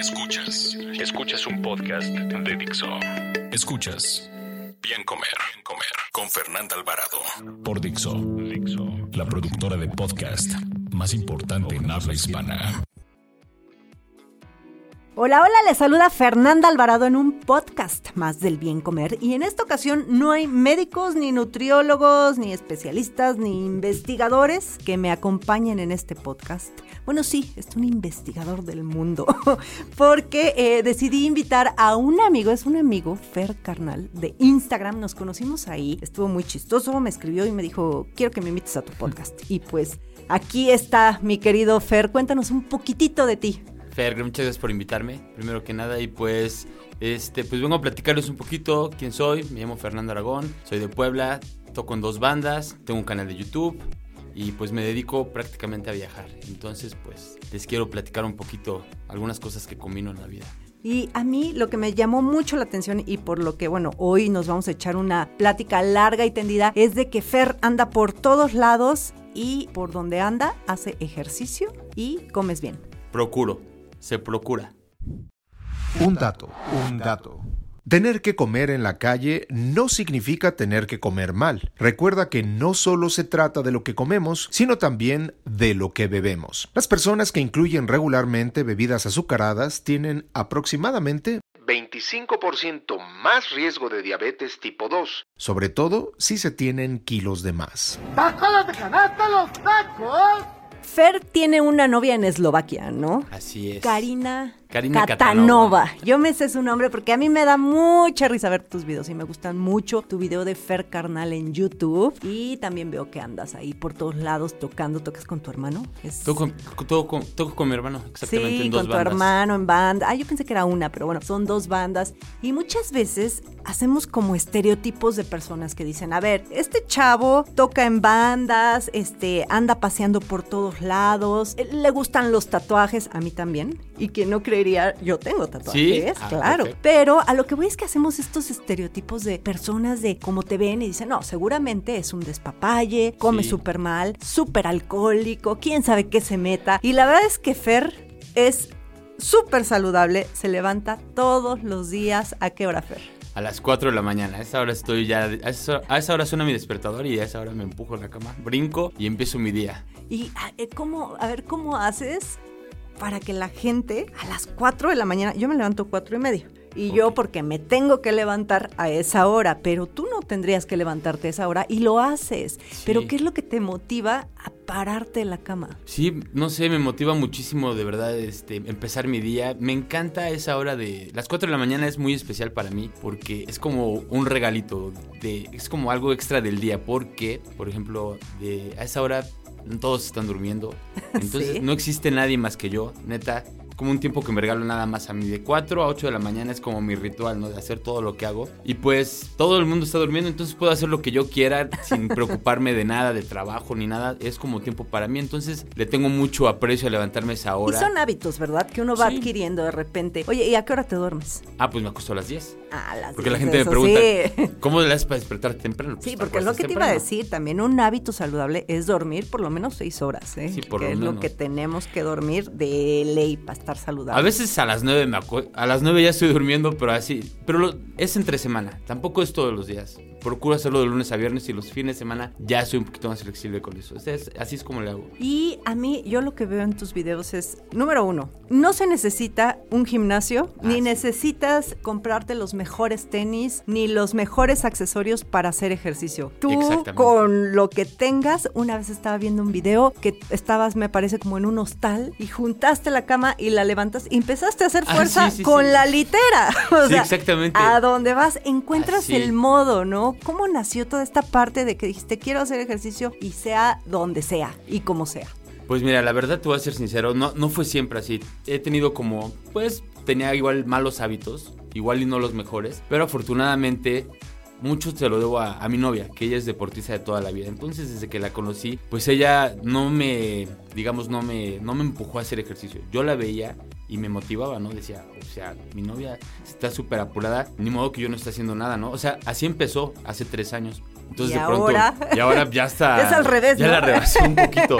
Escuchas, escuchas un podcast de Dixo. Escuchas. Bien Comer, Bien Comer. Con Fernanda Alvarado. Por Dixo, Dixo, la productora de podcast más importante en habla hispana. Hola, hola, les saluda Fernanda Alvarado en un podcast más del bien comer. Y en esta ocasión no hay médicos, ni nutriólogos, ni especialistas, ni investigadores que me acompañen en este podcast. Bueno, sí, es un investigador del mundo porque eh, decidí invitar a un amigo, es un amigo, Fer Carnal, de Instagram, nos conocimos ahí, estuvo muy chistoso, me escribió y me dijo, quiero que me invites a tu podcast. Y pues aquí está mi querido Fer, cuéntanos un poquitito de ti. Fer, muchas gracias por invitarme, primero que nada, y pues, este, pues vengo a platicarles un poquito quién soy, me llamo Fernando Aragón, soy de Puebla, toco en dos bandas, tengo un canal de YouTube y pues me dedico prácticamente a viajar, entonces pues les quiero platicar un poquito algunas cosas que combino en la vida. Y a mí lo que me llamó mucho la atención y por lo que, bueno, hoy nos vamos a echar una plática larga y tendida, es de que Fer anda por todos lados y por donde anda hace ejercicio y comes bien. Procuro se procura. Un dato, un dato. Tener que comer en la calle no significa tener que comer mal. Recuerda que no solo se trata de lo que comemos, sino también de lo que bebemos. Las personas que incluyen regularmente bebidas azucaradas tienen aproximadamente 25% más riesgo de diabetes tipo 2, sobre todo si se tienen kilos de más. los tacos! Fer tiene una novia en Eslovaquia, ¿no? Así es. Karina Karina Catanova. Yo me sé su nombre porque a mí me da mucha risa ver tus videos y me gustan mucho tu video de Fer Carnal en YouTube. Y también veo que andas ahí por todos lados tocando. ¿Tocas con tu hermano? Toco, con, mi hermano, exactamente. Sí, con tu hermano en banda. Ah, yo pensé que era una, pero bueno, son dos bandas. Y muchas veces hacemos como estereotipos de personas que dicen, a ver, este chavo toca en bandas, este, anda paseando por todos lados, le gustan los tatuajes, a mí también. Y quien no cree yo tengo tatuajes, ah, claro. Pero a lo que voy es que hacemos estos estereotipos de personas de cómo te ven y dicen, no, seguramente es un despapalle, come súper mal, súper alcohólico, quién sabe qué se meta. Y la verdad es que Fer es súper saludable, se levanta todos los días. ¿A qué hora, Fer? A las 4 de la mañana. A esa hora estoy ya. A esa, a esa hora suena mi despertador y a esa hora me empujo en la cama, brinco y empiezo mi día. Y eh, cómo, a ver, ¿cómo haces para que la gente a las 4 de la mañana, yo me levanto cuatro y medio. Y yo porque me tengo que levantar a esa hora, pero tú no tendrías que levantarte a esa hora y lo haces. Pero ¿qué es lo que te motiva a pararte en la cama? Sí, no sé, me motiva muchísimo de verdad este, empezar mi día. Me encanta esa hora de... Las 4 de la mañana es muy especial para mí porque es como un regalito, de, es como algo extra del día porque, por ejemplo, de, a esa hora todos están durmiendo. Entonces no existe nadie más que yo, neta como un tiempo que me regalo nada más a mí. De 4 a 8 de la mañana es como mi ritual, ¿no? De hacer todo lo que hago. Y pues todo el mundo está durmiendo, entonces puedo hacer lo que yo quiera sin preocuparme de nada, de trabajo ni nada. Es como tiempo para mí, entonces le tengo mucho aprecio a levantarme esa hora. Y son hábitos, ¿verdad? Que uno va adquiriendo de repente. Oye, ¿y a qué hora te duermes? Ah, pues me acuesto a las 10. Ah, las Porque la gente me pregunta, ¿cómo le haces para despertar temprano? sí, pues, porque es lo que te iba a decir, también un hábito saludable es dormir por lo menos 6 horas, ¿eh? Sí, por que lo es lo que tenemos que dormir de ley para estar saludable. A veces a las 9 me A las 9 ya estoy durmiendo, pero así. Pero es entre semana. Tampoco es todos los días procuro hacerlo de lunes a viernes y los fines de semana ya soy un poquito más flexible con eso. así es como le hago. Y a mí, yo lo que veo en tus videos es, número uno, no se necesita un gimnasio, ah, ni necesitas comprarte los mejores tenis, ni los mejores accesorios para hacer ejercicio. Tú, con lo que tengas, una vez estaba viendo un video que estabas, me parece, como en un hostal y juntaste la cama y la levantas y empezaste a hacer ah, fuerza con la litera. O sea, exactamente. A donde vas, encuentras el modo, ¿no? ¿Cómo nació toda esta parte de que dijiste quiero hacer ejercicio y sea donde sea y como sea? Pues mira, la verdad te voy a ser sincero, no, no fue siempre así. He tenido como, pues tenía igual malos hábitos, igual y no los mejores, pero afortunadamente mucho te lo debo a, a, mi novia, que ella es deportista de toda la vida. Entonces, desde que la conocí, pues ella no me, digamos, no me, no me empujó a hacer ejercicio. Yo la veía y me motivaba, ¿no? Decía, o sea, mi novia está súper apurada, ni modo que yo no esté haciendo nada, ¿no? O sea, así empezó hace tres años. Entonces, ¿Y de pronto. ahora? Y ahora ya está. Es al revés, Ya ¿no? la rebasó un poquito.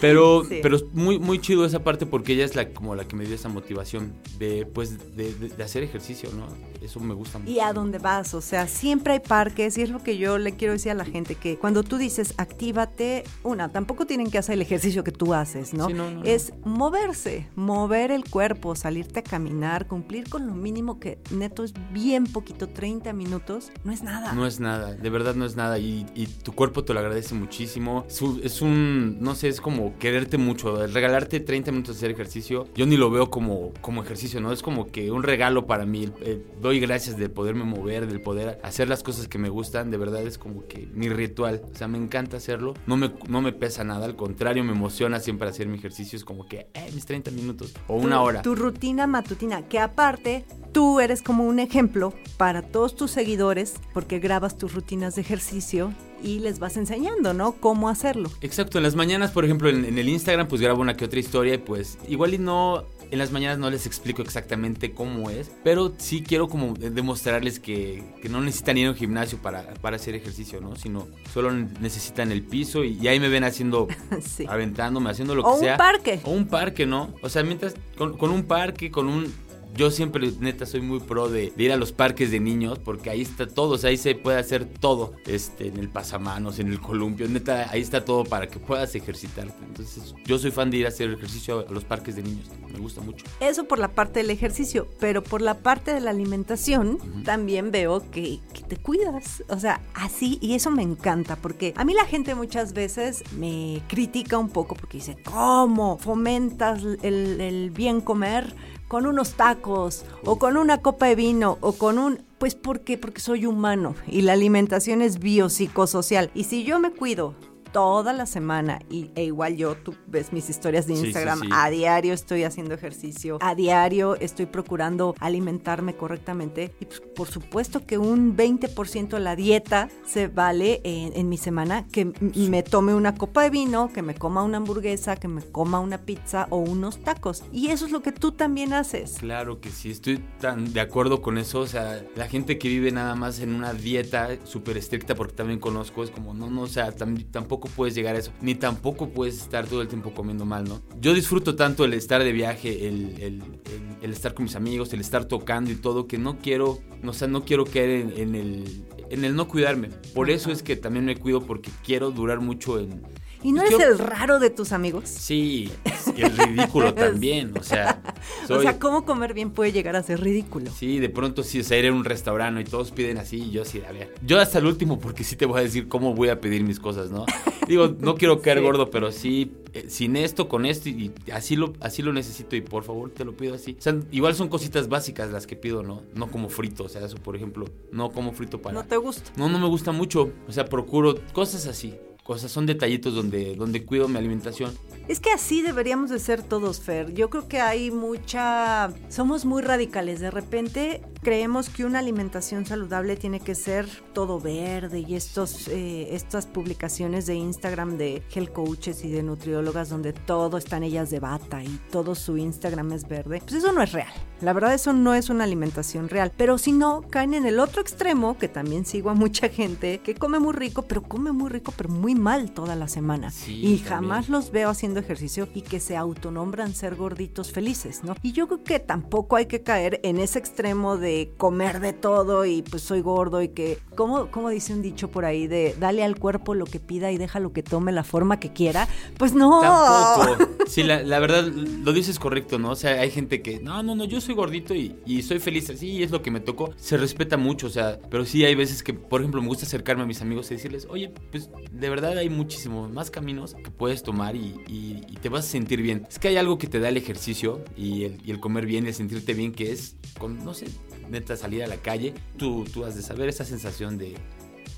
Pero, Sí. pero es muy, muy chido esa parte porque ella es la, como la que me dio esa motivación de, pues, de, de- de hacer ejercicio, ¿no? Eso me gusta mucho. Y a dónde vas, o sea, siempre hay parques y es lo que yo le quiero decir a la gente, que cuando tú dices actívate, una, tampoco tienen que hacer el ejercicio que tú haces, ¿no? Sí, no, no, no. Es moverse, mover el cuerpo, salirte a caminar, cumplir con lo mínimo que neto es bien poquito, 30 minutos, no es nada. No es nada, de verdad no es nada. Y, y tu cuerpo te lo agradece muchísimo. Es un- Es un, no sé, es como quererte mucho. El regalarte 30 minutos de hacer ejercicio, yo ni lo veo como, como ejercicio, ¿no? Es como que un regalo para mí. Eh, doy gracias de poderme mover, del poder hacer las cosas que me gustan. De verdad es como que mi ritual. O sea, me encanta hacerlo. No me, no me pesa nada, al contrario, me emociona siempre hacer mi ejercicio. Es como que, eh, mis 30 minutos o una Tu- hora. Tu rutina matutina, que aparte tú eres como un ejemplo para todos tus seguidores porque grabas tus rutinas de ejercicio y les vas enseñando, ¿no? Cómo hacerlo. Exacto, en las mañanas, por ejemplo, en, en el Instagram, pues grabo una que otra historia y pues igual y no, en las mañanas no les explico exactamente cómo es, pero sí quiero como de- demostrarles que, que no necesitan ir a un gimnasio para, para hacer ejercicio, ¿no? Sino solo necesitan el piso y, y ahí me ven haciendo, Sí. aventándome, haciendo lo O que un sea. parque. O un parque, ¿no? O sea, mientras, con, con un parque, con un... Yo siempre, neta, soy muy pro de, de ir a los parques de niños porque ahí está todo, o sea, ahí se puede hacer todo, este, en el pasamanos, en el columpio, neta, ahí está todo para que puedas ejercitarte. Entonces, yo soy fan de ir a hacer ejercicio a los parques de niños, me gusta mucho. Eso por la parte del ejercicio, pero por la parte de la alimentación también veo que, que te cuidas. O sea, así, y eso me encanta, porque a mí la gente muchas veces me critica un poco porque dice, ¿cómo fomentas el, el bien comer? Con unos tacos o con una copa de vino o con un pues ¿por qué? Porque soy humano y la alimentación es biopsicosocial y si yo me cuido toda la semana y, e igual yo, tú ves mis historias de Sí, sí, Instagram, sí. a diario estoy haciendo ejercicio, a diario estoy procurando alimentarme correctamente y pues, por supuesto que un 20% de la dieta se vale en, en mi semana que me tome una copa de vino, que me coma una hamburguesa, que me coma una pizza o unos tacos. Y eso es lo que tú también haces. Claro que sí, estoy tan de acuerdo con eso. O sea, la gente que vive nada más en una dieta súper estricta, porque también conozco, es como, no, no, o sea, tam- tampoco puedes llegar a eso. Ni tampoco puedes estar todo el tiempo comiendo mal, ¿no? Yo disfruto tanto el estar de viaje, el, el- el- el estar con mis amigos, el estar tocando y todo, que no quiero, no, o sea, no quiero caer en, en el, en el no cuidarme. Por eso es que también me cuido, porque quiero durar mucho en... ¿Y no eres Yo- el raro de tus amigos? Sí, el ridículo también, o sea... O sea, ¿cómo comer bien puede llegar a ser ridículo? Sí, de pronto sí, o sea, ir a un restaurante y todos piden así y yo sí, a ver. Yo hasta el último porque sí te voy a decir cómo voy a pedir mis cosas, ¿no? Digo, no quiero caer Sí. gordo, pero sí, eh, sin esto, con esto y así lo, así lo necesito y por favor te lo pido así. O sea, igual son cositas básicas las que pido, ¿no? No como frito, o sea, eso por ejemplo, no como frito para... ¿No te gusta? No, no me gusta mucho, o sea, procuro cosas así. Cosas, son detallitos donde, donde cuido mi alimentación. Es que así deberíamos de ser todos, Fer. Yo creo que hay mucha... Somos muy radicales. De repente creemos que una alimentación saludable tiene que ser todo verde y estos, eh, estas publicaciones de Instagram de health coaches y de nutriólogas donde todo están ellas de bata y todo su Instagram es verde. Pues eso no es real. La verdad eso no es una alimentación real. Pero si no, caen en el otro extremo, que también sigo a mucha gente que come muy rico, pero come muy rico, pero muy mal toda la semana. Sí, y también. jamás los veo haciendo ejercicio y que se autonombran ser gorditos felices, ¿no? Y yo creo que tampoco hay que caer en ese extremo de comer de todo y pues soy gordo y que, como como dice un dicho por ahí de dale al cuerpo lo que pida y déjalo que tome la forma que quiera? Pues no. Tampoco. Sí, la, verdad, lo dices correcto, ¿no? O sea, hay gente que, no, no, no, yo soy gordito y, y soy feliz así, y es lo que me tocó. Se respeta mucho, o sea, pero sí hay veces que, por ejemplo, me gusta acercarme a mis amigos y decirles, oye, pues de verdad hay muchísimos más caminos que puedes tomar y, y- te vas a sentir bien. Es que hay algo que te da el ejercicio y el, el comer bien, el sentirte bien, que es, con, no sé, neta, salir a la calle. Tú, tú has de saber esa sensación de,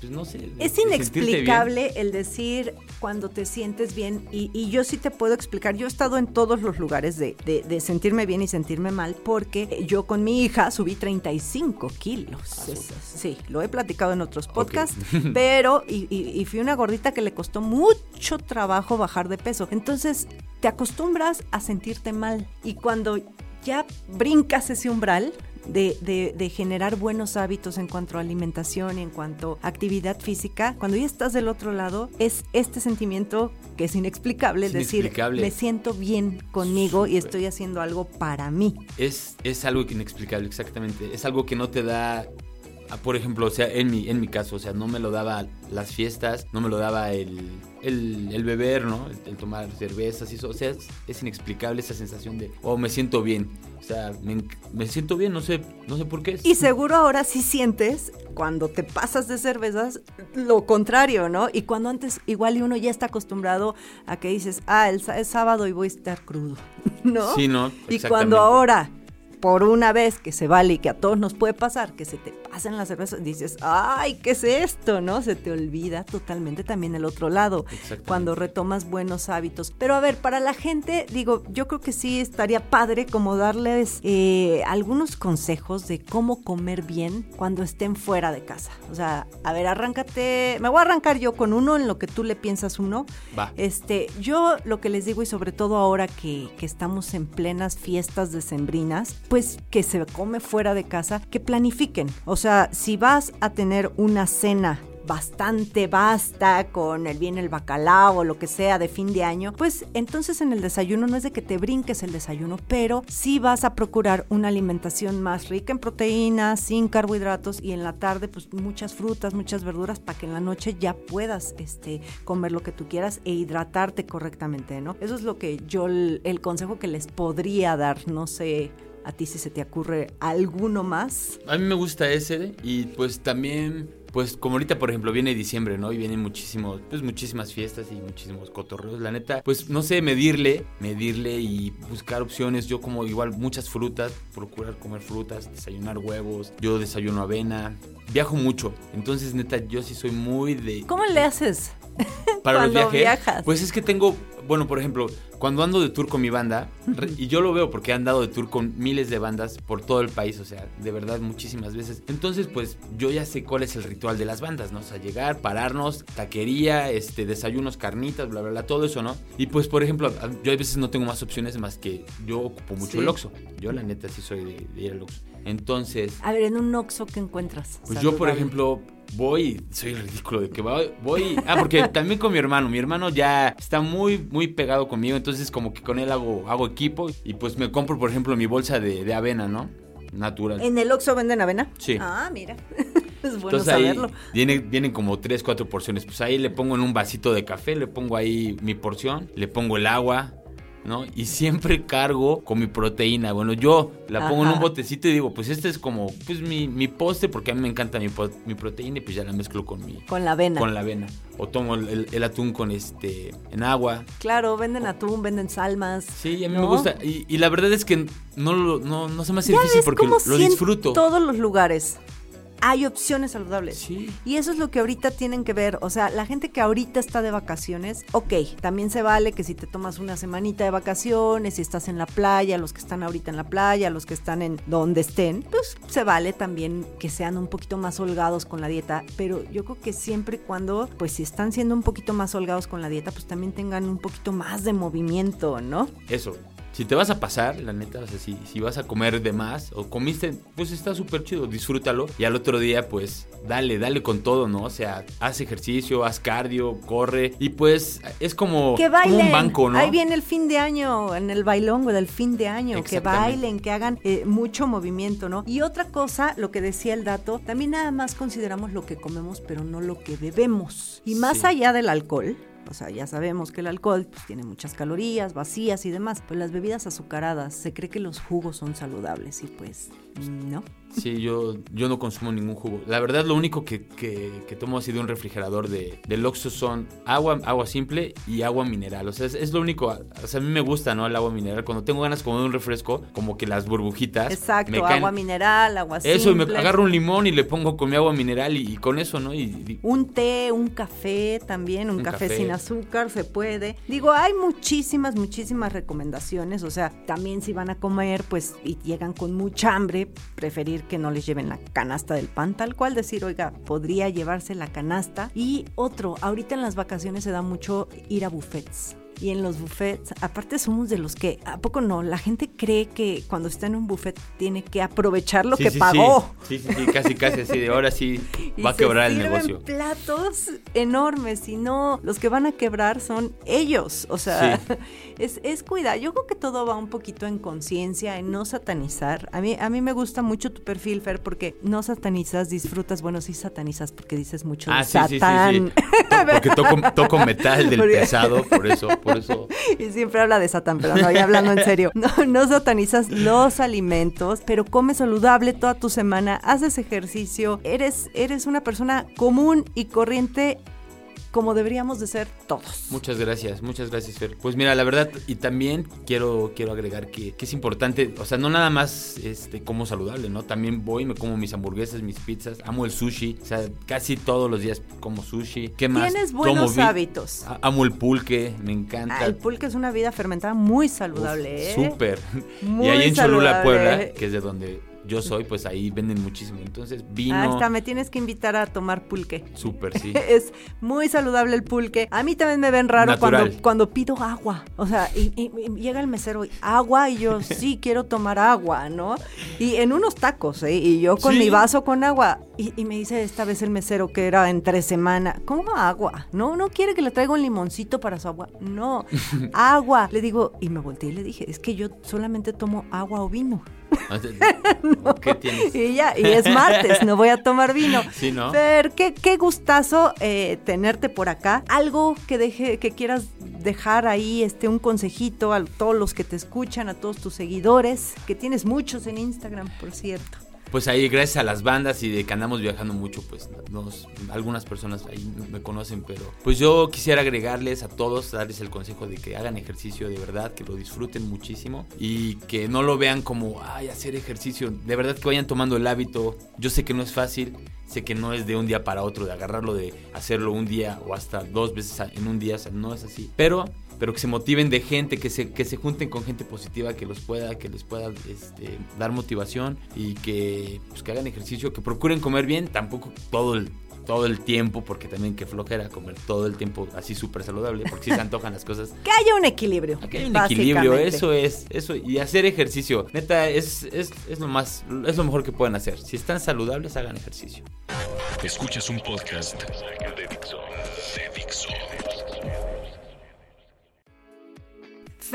pues no sé. de- Es inexplicable el decir cuando te sientes bien y, y yo sí te puedo explicar, yo he estado en todos los lugares de, de- de sentirme bien y sentirme mal porque yo con mi hija subí 35 kilos. Es- sí, lo he platicado en otros podcasts, pero y, y- y fui una gordita que le costó mucho trabajo bajar de peso. Entonces te acostumbras a sentirte mal y cuando ya brincas ese umbral, de, de- de generar buenos hábitos en cuanto a alimentación y en cuanto a actividad física, cuando ya estás del otro lado, es este sentimiento que es inexplicable, Es decir, inexplicable. me siento bien conmigo y estoy haciendo algo para mí. Es, es algo inexplicable, exactamente. Es algo que no te da, por ejemplo, o sea, en mi, en mi caso, o sea, no me lo daba las fiestas, no me lo daba el, el, el beber, ¿no? El, el tomar cervezas y eso. O sea, es, es inexplicable esa sensación de, oh, me siento bien. O sea, me, me siento bien, no sé, no sé por qué. Y seguro ahora sí sientes cuando te pasas de cervezas lo contrario, ¿no? Y cuando antes igual y uno ya está acostumbrado a que dices, ah, el, es sábado y voy a estar crudo, ¿no? Sí, ¿no? Y cuando ahora, por una vez que se vale y que a todos nos puede pasar, que se te pasen las cervezas, dices, ay, ¿qué es esto? ¿No? Se te olvida totalmente también el otro lado, cuando retomas buenos hábitos. Pero a ver, para la gente, digo, yo creo que sí estaría padre como darles eh, algunos consejos de cómo comer bien cuando estén fuera de casa. O sea, a ver, arráncate, me voy a arrancar yo con uno en lo que tú le piensas uno. Va. Este, yo lo que les digo y sobre todo ahora que, que estamos en plenas fiestas decembrinas, pues que se come fuera de casa, que planifiquen. O sea, si vas a tener una cena bastante vasta con el bien el bacalao o lo que sea de fin de año, pues entonces en el desayuno no es de que te brinques el desayuno, pero sí vas a procurar una alimentación más rica en proteínas, sin carbohidratos y en la tarde pues muchas frutas, muchas verduras para que en la noche ya puedas este comer lo que tú quieras e hidratarte correctamente, ¿no? Eso es lo que yo el consejo que les podría dar, no sé a ti si se te ocurre alguno más. A mí me gusta ese y pues también, pues como ahorita por ejemplo viene diciembre, ¿no? Y vienen muchísimos, pues muchísimas fiestas y muchísimos cotorreos. La neta, pues no sé, medirle, medirle y buscar opciones. Yo como igual muchas frutas, procurar comer frutas, desayunar huevos. Yo desayuno avena. Viajo mucho, entonces neta yo sí soy muy de... ¿Cómo le haces? Para los viajes. viajas? Pues es que tengo, bueno, por ejemplo, cuando ando de tour con mi banda, y yo lo veo porque he andado de tour con miles de bandas por todo el país, o sea, de verdad muchísimas veces. Entonces, pues yo ya sé cuál es el ritual de las bandas, ¿no? O sea, llegar, pararnos, taquería, este, desayunos, carnitas, bla, bla, bla, todo eso, ¿no? Y pues, por ejemplo, yo a veces no tengo más opciones más que yo ocupo mucho Sí. el Oxxo. Yo la neta sí soy de, de ir al Oxxo. Entonces, A ver, en un Oxxo, ¿qué encuentras? pues yo, por ejemplo, voy, soy el ridículo de que voy, voy, ah, porque también con mi hermano, mi hermano ya está muy, muy pegado conmigo, entonces como que con él hago, hago equipo y pues me compro, por ejemplo, mi bolsa de, de avena, ¿no? Natural. ¿En el Oxxo venden avena? Sí. Ah, mira. es bueno Entonces ahí saberlo. viene- vienen como tres, cuatro porciones. Pues ahí le pongo en un vasito de café, le pongo ahí mi porción, le pongo el agua, ¿no? Y siempre cargo con mi proteína. Bueno, yo la pongo en un botecito y digo, pues este es como, pues mi, mi postre, porque a mí me encanta mi, proteína y pues ya la mezclo con mi... Con la avena. Con la avena. O tomo el, el- el atún con este, en agua. Claro, venden atún, venden salmas. Sí, a mí ¿no? me gusta. Y, y la verdad es que no, no, no se me hace Ya difícil ves porque cómo lo, lo sí en disfruto. todos los lugares hay opciones saludables. Sí. Y eso es lo que ahorita tienen que ver. O sea, la gente que ahorita está de vacaciones, ok, también se vale que si te tomas una semanita de vacaciones, si estás en la playa, los que están ahorita en la playa, los que están en donde estén, pues se vale también que sean un poquito más holgados con la dieta. Pero yo creo que siempre y cuando, pues si están siendo un poquito más holgados con la dieta, pues también tengan un poquito más de movimiento, ¿no? Eso. Si te vas a pasar, la neta, o sea, si, si vas a comer de más o comiste, pues está súper chido, disfrútalo. Y al otro día, pues, dale, dale con todo, ¿no? O sea, haz ejercicio, haz cardio, corre. Y pues, es como, Que como un banco, ¿no? Ahí viene el fin de año, en el bailongo del fin de año. Que bailen, que hagan eh, mucho movimiento, ¿no? Y otra cosa, lo que decía el dato, también nada más consideramos lo que comemos, pero no lo que bebemos. Y más Sí. allá del alcohol. O sea, ya sabemos que el alcohol pues, tiene muchas calorías, vacías y demás. Pues las bebidas azucaradas, se cree que los jugos son saludables y pues no. Sí, yo, yo no consumo ningún jugo. La verdad, lo único que, que, que tomo así de un refrigerador de, del Oxxo son agua, agua simple y agua mineral. O sea, es, es lo único. O sea, a mí me gusta, ¿no? El agua mineral. Cuando tengo ganas como de un refresco, como que las burbujitas. Exacto, me caen- agua mineral, agua simple. Eso, y me agarro un limón y le pongo con mi agua mineral y, y con eso, ¿no? Y, y- Un té, un café también, un, Un café, café. sin azúcar, se puede. Digo, hay muchísimas, muchísimas recomendaciones. O sea, también si van a comer, pues, y llegan con mucha hambre, preferir que no les lleven la canasta del pan, tal cual decir, oiga, podría llevarse la canasta. Y otro, ahorita en las vacaciones se da mucho ir a buffets. Y en los buffets, aparte somos de los que, ¿a poco no? La gente cree que cuando está en un buffet tiene que aprovechar lo Sí, que sí, pagó. Sí, sí, sí, casi, casi así de ahora sí Y va a se quebrar el negocio. platos enormes y no, los que van a quebrar son ellos. O sea, es, es cuidar. Yo creo que todo va un poquito en conciencia, en no satanizar. A mí, a mí me gusta mucho tu perfil, Fer, porque no satanizas, disfrutas. Bueno, sí satanizas porque dices mucho Ah, de Satán. Porque toco, toco metal del Porque- pesado, por eso, por eso. Y siempre habla de Satán, pero no, ya hablando en serio. No, no satanizas los alimentos, pero comes saludable toda tu semana, haces ejercicio, eres, eres una persona común y corriente como deberíamos de ser todos. Muchas gracias, muchas gracias, Fer. Pues mira, la verdad, y también quiero, quiero agregar que, que es importante, o sea, no nada más este, como saludable, ¿no? También voy, me como mis hamburguesas, mis pizzas, amo el sushi, o sea, casi todos los días como sushi. ¿Qué más? Tienes buenos hábitos. Amo el pulque, me encanta. Ah, el pulque es una vida fermentada muy Uf, saludable, ¿eh? Súper. Muy y ahí en Cholula. Puebla, que es de donde yo soy, pues ahí venden muchísimo. Entonces, vino. Ah, está, me tienes que invitar a tomar pulque. Súper, sí. Es muy saludable el pulque. A mí también me ven raro cuando, Natural. cuando pido agua. O sea, y, y- y llega el mesero y agua y yo sí quiero tomar agua, ¿no? Y en unos tacos, ¿eh? Y yo con Sí. mi vaso con agua. Y, y me dice esta vez el mesero que era entre semana, ¿cómo agua? No, no quiere que le traiga un limoncito para su agua. No, agua. Le digo, y me volteé y le dije, es que yo solamente tomo agua o vino. ¿Qué tienes? Y ya, y es martes, no voy a tomar vino. Sí, ¿no? Fer, qué, qué gustazo eh, tenerte por acá. Algo que deje, que quieras dejar ahí, este, un consejito a todos los que te escuchan, a todos tus seguidores, que tienes muchos en Instagram, por cierto. Pues ahí, gracias a las bandas y de que andamos viajando mucho, pues nos, algunas personas ahí me conocen, pero pues yo quisiera agregarles a todos, darles el consejo de que hagan ejercicio de verdad, que lo disfruten muchísimo y que no lo vean como, ay, hacer ejercicio, de verdad que vayan tomando el hábito. Yo sé que no es fácil, sé que no es de un día para otro, de agarrarlo, de hacerlo un día o hasta dos veces en un día, no es así, pero pero que se motiven de gente, que se, que se junten con gente positiva que los pueda, que les pueda este, dar motivación y que, pues, que hagan ejercicio, que procuren comer bien, tampoco todo el, todo el tiempo, porque también que flojera comer todo el tiempo así súper saludable, porque si se antojan las cosas. Que haya un equilibrio. Aquí hay un equilibrio, eso es, eso, y hacer ejercicio, neta, es, es, es lo más, es lo mejor que pueden hacer. Si están saludables, hagan ejercicio. Escuchas un podcast. De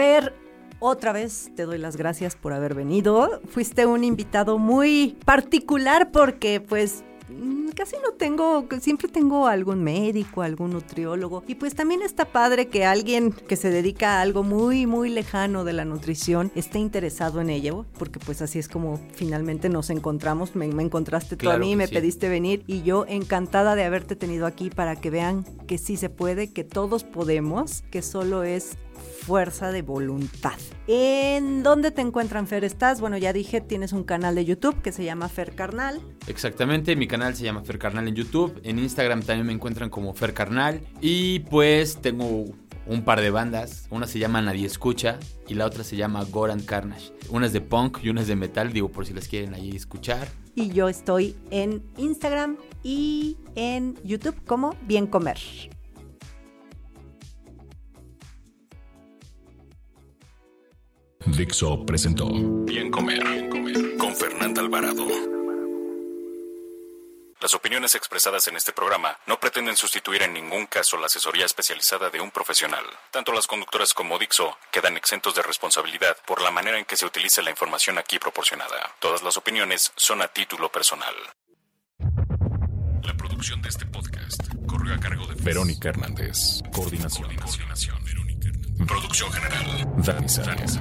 Fer, otra vez te doy las gracias por haber venido. Fuiste un invitado muy particular porque pues mm, casi no tengo, siempre tengo algún médico, algún nutriólogo. Y pues también está padre que alguien que se dedica a algo muy, muy lejano de la nutrición esté interesado en ello, porque pues así es como finalmente nos encontramos. Me, me encontraste tú a mí, me sí. pediste venir y yo encantada de haberte tenido aquí para que vean que sí se puede, que todos podemos, que solo es fuerza de voluntad. ¿En dónde te encuentran, Fer? ¿Estás? Bueno, ya dije, tienes un canal de YouTube que se llama Fer Carnal. Exactamente, mi canal se llama Fer Carnal en YouTube, en Instagram también me encuentran como Fer Carnal y pues tengo un par de bandas, una se llama Nadie Escucha y la otra se llama Goran Carnage. Una es de punk y una es de metal, digo por si las quieren ahí escuchar. Y yo estoy en Instagram y en YouTube como Bien Comer. Dixo presentó Bien Comer, Bien Comer con Fernanda Alvarado. Las opiniones expresadas en este programa no pretenden sustituir en ningún caso la asesoría especializada de un profesional. Tanto las conductoras como Dixo quedan exentos de responsabilidad por la manera en que se utilice la información aquí proporcionada. Todas las opiniones son a título personal. La producción de este podcast corre a cargo de Verónica Hernández. Coordinación. Coordinación. Producción general. Dani Sánchez.